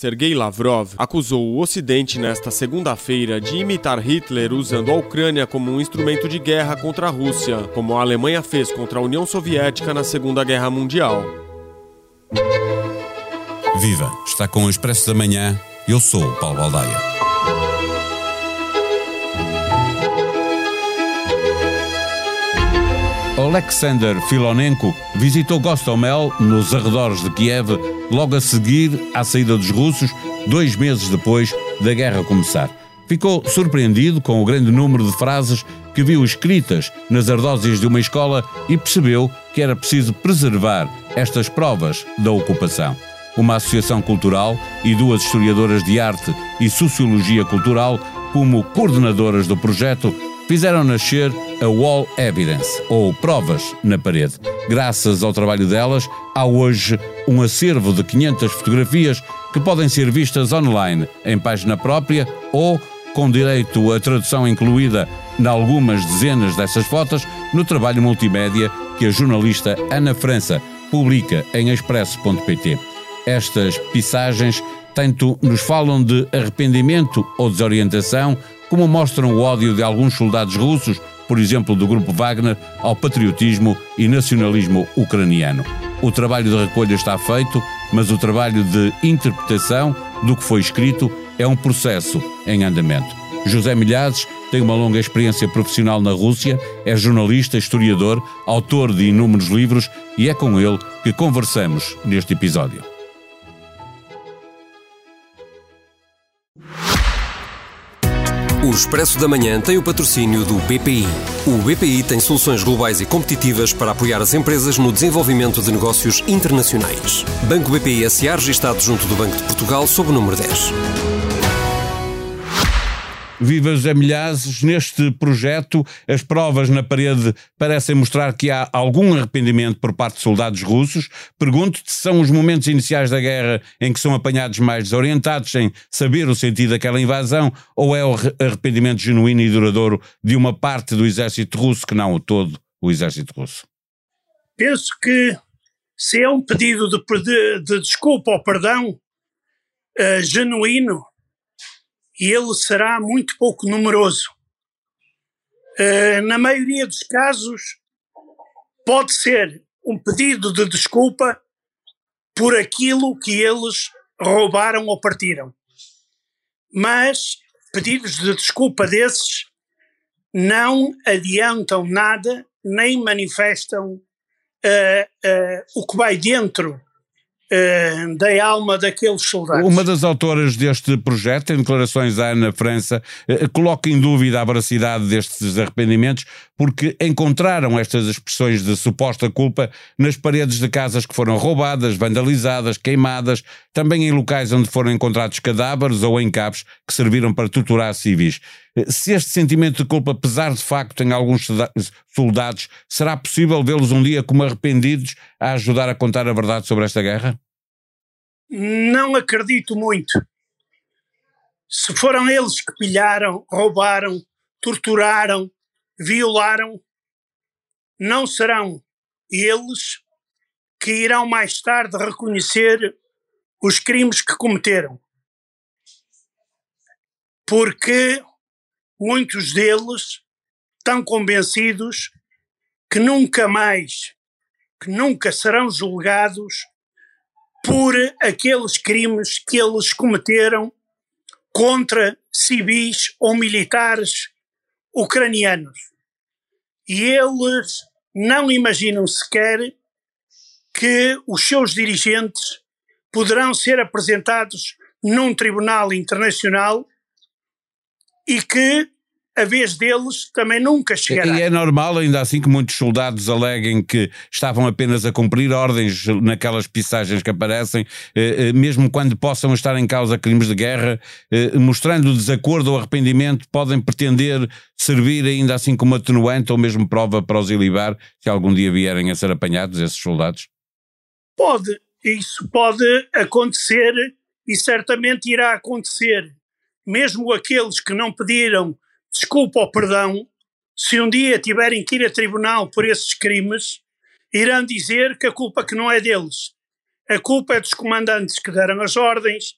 Sergei Lavrov acusou o Ocidente nesta segunda-feira de imitar Hitler usando a Ucrânia como um instrumento de guerra contra a Rússia, como a Alemanha fez contra a União Soviética na Segunda Guerra Mundial. Viva! Está com o Expresso da Manhã. Eu sou o Paulo Baldaia. Alexander Filonenko visitou Gostomel, nos arredores de Kiev, logo a seguir à saída dos russos, dois meses depois da guerra começar. Ficou surpreendido com o grande número de frases que viu escritas nas ardósias de uma escola e percebeu que era preciso preservar estas provas da ocupação. Uma associação cultural e duas historiadoras de arte e sociologia cultural, como coordenadoras do projeto, fizeram nascer a Wall Evidence, ou Provas na Parede. Graças ao trabalho delas, há hoje um acervo de 500 fotografias que podem ser vistas online, em página própria ou com direito à tradução incluída em algumas dezenas dessas fotos no trabalho multimédia que a jornalista Ana França publica em expresso.pt. Estas pissagens tanto nos falam de arrependimento ou desorientação, como mostram o ódio de alguns soldados russos, por exemplo do grupo Wagner, ao patriotismo e nacionalismo ucraniano. O trabalho de recolha está feito, mas o trabalho de interpretação do que foi escrito é um processo em andamento. José Milhazes tem uma longa experiência profissional na Rússia, é jornalista, historiador, autor de inúmeros livros e é com ele que conversamos neste episódio. O Expresso da Manhã tem o patrocínio do BPI. O BPI tem soluções globais e competitivas para apoiar as empresas no desenvolvimento de negócios internacionais. Banco BPI SA registado junto do Banco de Portugal sob o número 10. Vivas a milhares neste projeto, as provas na parede parecem mostrar que há algum arrependimento por parte de soldados russos. Pergunto-te se são os momentos iniciais da guerra em que são apanhados mais desorientados sem saber o sentido daquela invasão, ou é o arrependimento genuíno e duradouro de uma parte do exército russo que não o todo o exército russo? Penso que se é um pedido de, de, de desculpa ou perdão uh, genuíno, e ele será muito pouco numeroso. Uh, na maioria dos casos, pode ser um pedido de desculpa por aquilo que eles roubaram ou partiram. Mas pedidos de desculpa desses não adiantam nada, nem manifestam uh, uh, o que vai dentro uh, da alma daqueles soldados. Uma das autoras deste projeto, em declarações à Ana França, uh, coloca em dúvida a veracidade destes arrependimentos porque encontraram estas expressões de suposta culpa nas paredes de casas que foram roubadas, vandalizadas, queimadas, também em locais onde foram encontrados cadáveres ou em cabos que serviram para torturar civis. Eh, se este sentimento de culpa pesar de facto em alguns soldados, será possível vê-los um dia como arrependidos a ajudar a contar a verdade sobre esta guerra? Não acredito muito. Se foram eles que pilharam, roubaram, torturaram, violaram, não serão eles que irão mais tarde reconhecer os crimes que cometeram. Porque muitos deles estão convencidos que nunca mais, que nunca serão julgados por aqueles crimes que eles cometeram contra civis ou militares ucranianos. E eles não imaginam sequer que os seus dirigentes poderão ser apresentados num tribunal internacional e que a vez deles também nunca chegará. E é normal, ainda assim, que muitos soldados aleguem que estavam apenas a cumprir ordens naquelas pissagens que aparecem, eh, eh, mesmo quando possam estar em causa crimes de guerra, eh, mostrando desacordo ou arrependimento, podem pretender servir ainda assim como atenuante ou mesmo prova para os ilibar se algum dia vierem a ser apanhados esses soldados? Pode, isso pode acontecer e certamente irá acontecer. Mesmo aqueles que não pediram desculpa ou perdão, se um dia tiverem que ir a tribunal por esses crimes, irão dizer que a culpa que não é deles. A culpa é dos comandantes que deram as ordens,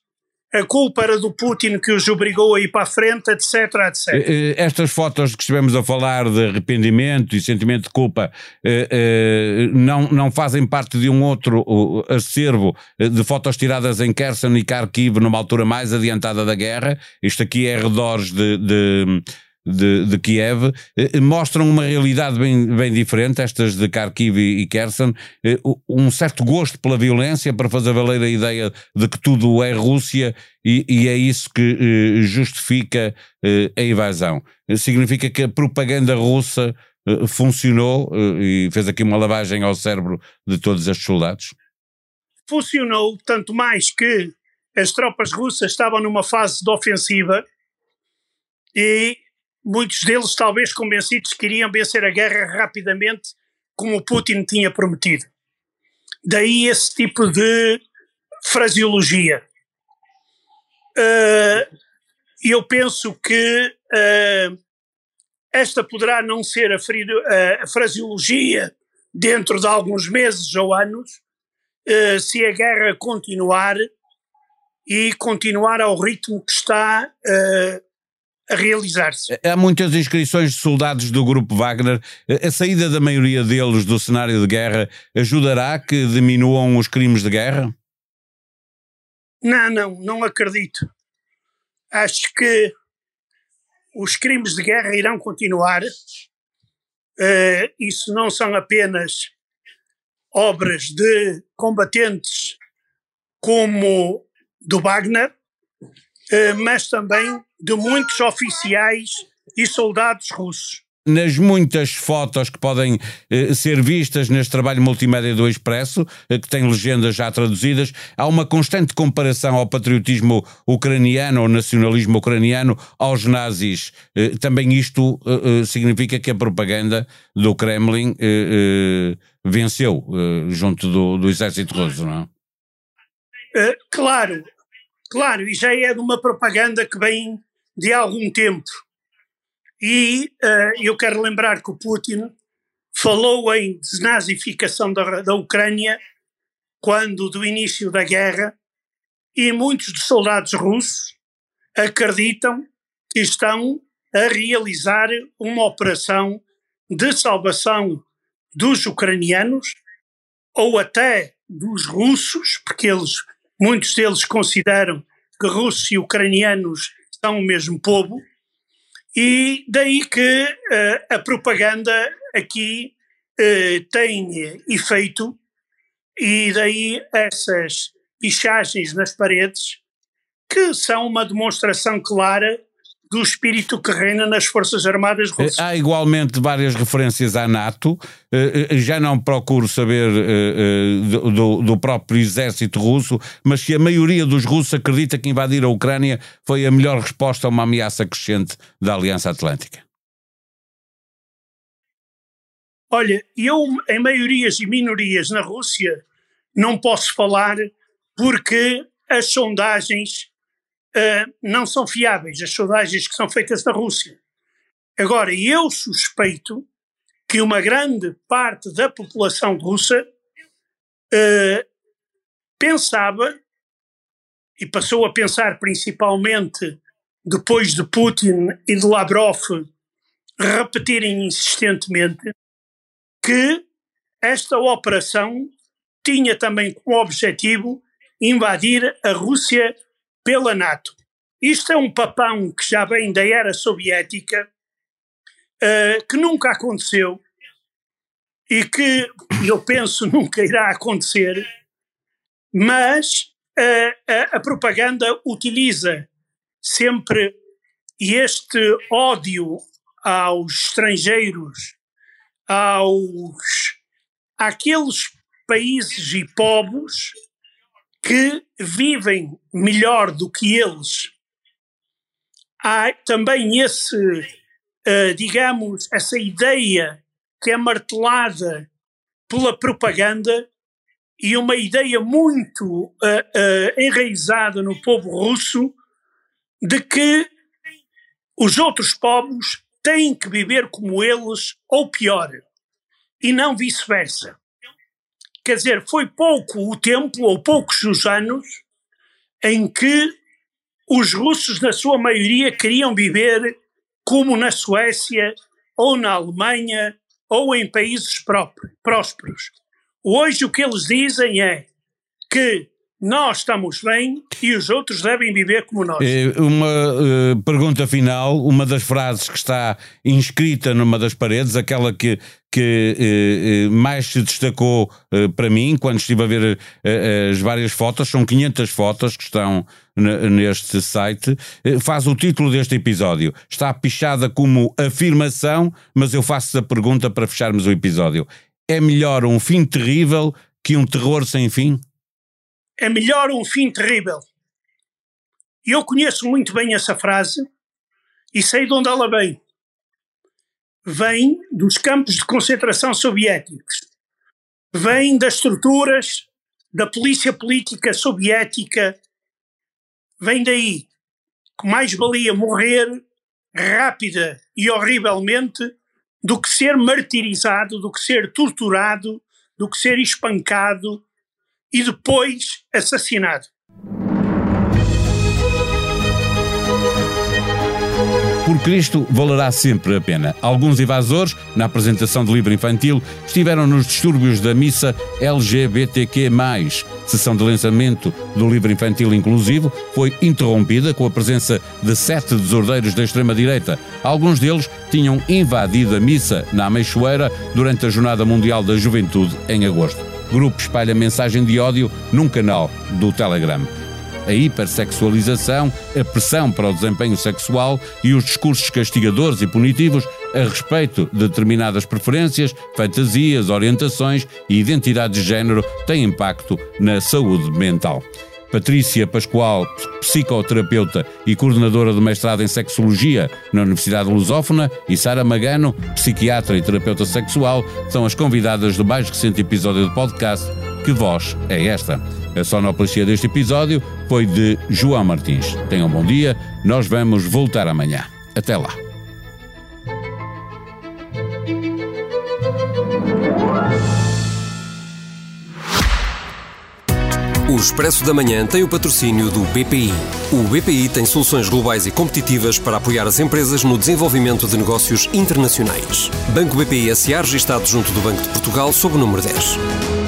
a culpa era do Putin que os obrigou a ir para a frente, etc, etc. Eh, eh, estas fotos que estivemos a falar de arrependimento e sentimento de culpa eh, não, não fazem parte de um outro acervo de fotos tiradas em Kherson e Kharkiv numa altura mais adiantada da guerra. Isto aqui é arredores de, de de, de Kiev, eh, mostram uma realidade bem, bem diferente, estas de Kharkiv e, e Kherson, eh, um certo gosto pela violência para fazer valer a ideia de que tudo é Rússia e, e é isso que eh, justifica a invasão. Significa que a propaganda russa funcionou e fez aqui uma lavagem ao cérebro de todos estes soldados? Funcionou, tanto mais que as tropas russas estavam numa fase de ofensiva e muitos deles talvez convencidos que queriam vencer a guerra rapidamente, como o Putin tinha prometido. Daí esse tipo de fraseologia. Uh, eu penso que uh, esta poderá não ser a, a, fraseologia dentro de alguns meses ou anos, uh, se a guerra continuar e continuar ao ritmo que está a realizar-se. Há muitas inscrições de soldados do grupo Wagner. A saída da maioria deles do cenário de guerra ajudará que diminuam os crimes de guerra? Não, não, não acredito. Acho que os crimes de guerra irão continuar. Uh, isso não são apenas obras de combatentes como do Wagner, mas também de muitos oficiais e soldados russos. Nas muitas fotos que podem eh, ser vistas neste trabalho multimédia do Expresso, eh, que tem legendas já traduzidas, há uma constante comparação ao patriotismo ucraniano, ao nacionalismo ucraniano, aos nazis. Eh, também isto eh, eh, significa que a propaganda do Kremlin eh, venceu junto do, do exército russo, não é? claro, claro, e já é de uma propaganda que vem de algum tempo. E uh, eu quero lembrar que o Putin falou em desnazificação da, da Ucrânia quando do início da guerra e muitos dos soldados russos acreditam que estão a realizar uma operação de salvação dos ucranianos ou até dos russos, porque eles, muitos deles consideram que russos e ucranianos são o mesmo povo, e daí que uh, a propaganda aqui uh, tem efeito, e daí essas pichagens nas paredes, que são uma demonstração clara do espírito que reina nas Forças Armadas eh, russas. Há igualmente várias referências à NATO. Eh, eh, já não procuro saber do, do próprio exército russo, mas se a maioria dos russos acredita que invadir a Ucrânia foi a melhor resposta a uma ameaça crescente da Aliança Atlântica. Olha, eu em maiorias e minorias na Rússia não posso falar porque as sondagens uh, não são fiáveis, as sondagens que são feitas na Rússia. Agora, eu suspeito que uma grande parte da população russa uh, pensava, e passou a pensar principalmente depois de Putin e de Lavrov repetirem insistentemente, que esta operação tinha também como objetivo invadir a Rússia pela NATO. Isto é um papão que já vem da era soviética, uh, que nunca aconteceu e que eu penso nunca irá acontecer, mas uh, a, a propaganda utiliza sempre este ódio aos estrangeiros, aos àqueles países e povos que vivem melhor do que eles. Há também esse, uh, digamos, essa ideia que é martelada pela propaganda e uma ideia muito uh, uh, enraizada no povo russo de que os outros povos têm que viver como eles ou pior, e não vice-versa. Quer dizer, foi pouco o tempo, ou poucos os anos, em que os russos, na sua maioria, queriam viver como na Suécia ou na Alemanha ou em países prósperos. Hoje o que eles dizem é que nós estamos bem e os outros devem viver como nós. Eh, uma uh, pergunta final, uma das frases que está inscrita numa das paredes, aquela que, que uh, mais se destacou uh, para mim quando estive a ver as várias fotos, são 500 fotos que estão neste site, faz o título deste episódio. Está pichada como afirmação, mas eu faço a pergunta para fecharmos o episódio. É melhor um fim terrível que um terror sem fim? É melhor um fim terrível. Eu conheço muito bem essa frase e sei de onde ela vem. Vem dos campos de concentração soviéticos. Vem das estruturas da polícia política soviética. Vem daí que mais valia morrer rápida e horrivelmente do que ser martirizado, do que ser torturado, do que ser espancado, e depois assassinado. Por Cristo valerá sempre a pena. Alguns invasores, na apresentação do livro infantil, estiveram nos distúrbios da missa LGBTQ. Sessão de lançamento do livro infantil inclusivo foi interrompida com a presença de sete desordeiros da extrema-direita. Alguns deles tinham invadido a missa na Ameixoeira durante a Jornada Mundial da Juventude em agosto grupo espalha mensagem de ódio num canal do Telegram. A hipersexualização, a pressão para o desempenho sexual e os discursos castigadores e punitivos a respeito de determinadas preferências, fantasias, orientações e identidade de género têm impacto na saúde mental. Patrícia Pascoal, psicoterapeuta e coordenadora do mestrado em Sexologia na Universidade Lusófona, e Sara Magano, psiquiatra e terapeuta sexual, são as convidadas do mais recente episódio do podcast Que Voz é Esta? A sonoplastia deste episódio foi de João Martins. Tenham um bom dia, nós vamos voltar amanhã. Até lá. O Expresso da Manhã tem o patrocínio do BPI. O BPI tem soluções globais e competitivas para apoiar as empresas no desenvolvimento de negócios internacionais. Banco BPI SA registado junto do Banco de Portugal sob o número 10.